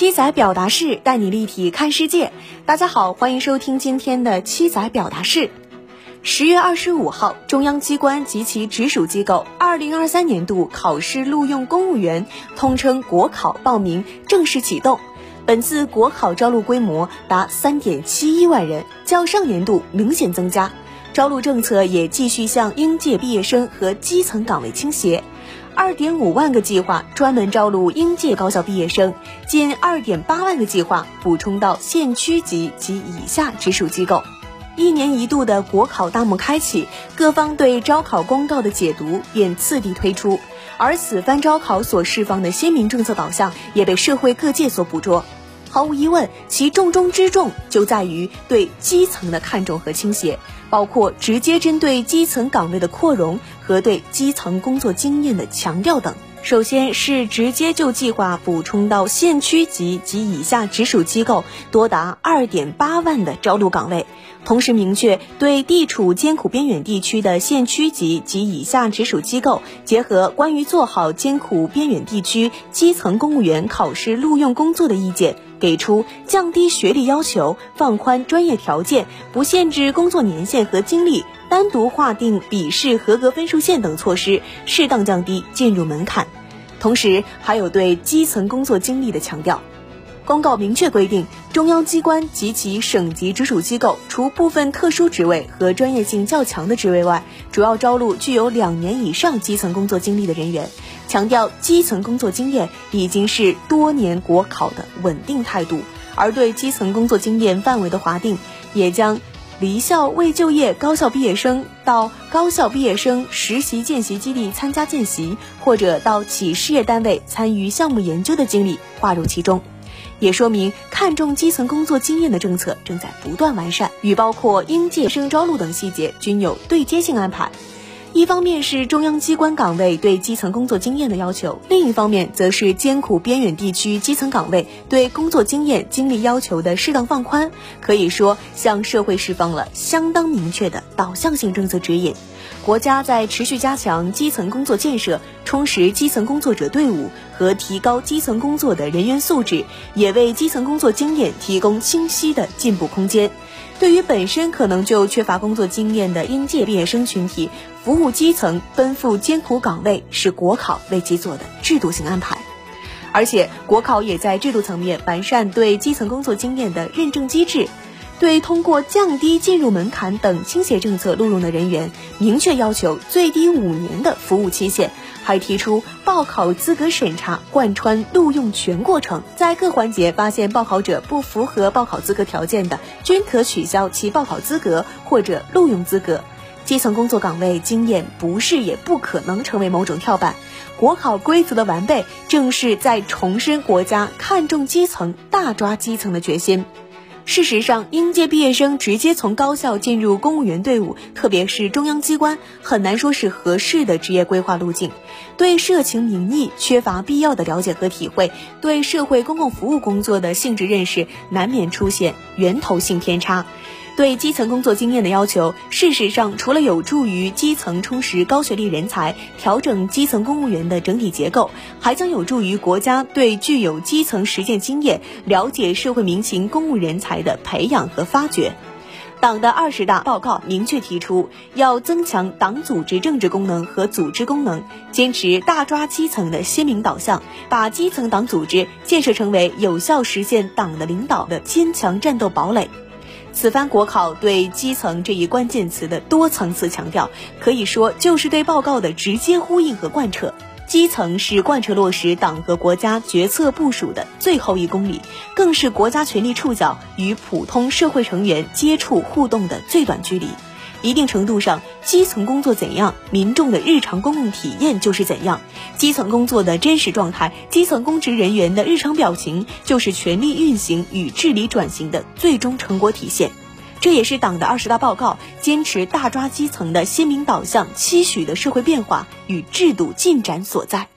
七仔表达式带你立体看世界。大家好，欢迎收听今天的七仔表达式。十月二十五号，中央机关及其直属机构二零二三年度考试录用公务员（通称国考）报名正式启动。本次国考招录规模达三点七一万人，较上年度明显增加。招录政策也继续向应届毕业生和基层岗位倾斜。二点五万个计划专门招录应届高校毕业生，近二点八万个计划补充到县区级及以下直属机构。一年一度的国考大幕开启，各方对招考公告的解读便次第推出，而此番招考所释放的鲜明政策导向也被社会各界所捕捉。毫无疑问，其重中之重就在于对基层的看重和倾斜，包括直接针对基层岗位的扩容和对基层工作经验的强调等。首先是直接就计划补充到县区级及以下直属机构多达二点八万的招录岗位，同时明确对地处艰苦边远地区的县区级及以下直属机构，结合关于做好艰苦边远地区基层公务员考试录用工作的意见，给出降低学历要求、放宽专业条件、不限制工作年限和经历。单独划定笔试合格分数线等措施，适当降低进入门槛。同时，还有对基层工作经历的强调。公告明确规定，中央机关及其省级直属机构，除部分特殊职位和专业性较强的职位外，主要招录具有两年以上基层工作经历的人员。强调基层工作经验已经是多年国考的稳定态度。而对基层工作经验范围的划定，也将。离校未就业高校毕业生到高校毕业生实习见习基地参加见习，或者到企事业单位参与项目研究的经历划入其中，也说明看重基层工作经验的政策正在不断完善，与包括应届生招录等细节均有对接性安排。一方面是中央机关岗位对基层工作经验的要求，另一方面则是艰苦边远地区基层岗位对工作经验、经历要求的适当放宽，可以说向社会释放了相当明确的导向性政策指引。国家在持续加强基层工作建设、充实基层工作者队伍和提高基层工作的人员素质，也为基层工作经验提供清晰的进步空间。对于本身可能就缺乏工作经验的应届毕业生群体，服务基层、奔赴艰苦岗位是国考为其做的制度性安排。而且，国考也在制度层面完善对基层工作经验的认证机制，对通过降低进入门槛等倾斜政策录用的人员，明确要求最低五年的服务期限。还提出报考资格审查贯穿录用全过程，在各环节发现报考者不符合报考资格条件的，均可取消其报考资格或者录用资格。基层工作岗位经验不是也不可能成为某种跳板。国考规则的完备，正是在重申国家看重基层、大抓基层的决心。事实上，应届毕业生直接从高校进入公务员队伍，特别是中央机关，很难说是合适的职业规划路径。对社情民意缺乏必要的了解和体会，对社会公共服务工作的性质认识难免出现源头性偏差。对基层工作经验的要求，事实上除了有助于基层充实高学历人才、调整基层公务员的整体结构，还将有助于国家对具有基层实践经验、了解社会民情公务人才的培养和发掘。党的二十大报告明确提出，要增强党组织政治功能和组织功能，坚持大抓基层的鲜明导向，把基层党组织建设成为有效实现党的领导的坚强战斗堡垒。此番国考对基层这一关键词的多层次强调，可以说就是对报告的直接呼应和贯彻。基层是贯彻落实党和国家决策部署的最后一公里，更是国家权力触角与普通社会成员接触互动的最短距离。一定程度上，基层工作怎样，民众的日常公共体验就是怎样。基层工作的真实状态，基层公职人员的日常表情，就是权力运行与治理转型的最终成果体现。这也是党的二十大报告坚持大抓基层的鲜明导向、期许的社会变化与制度进展所在。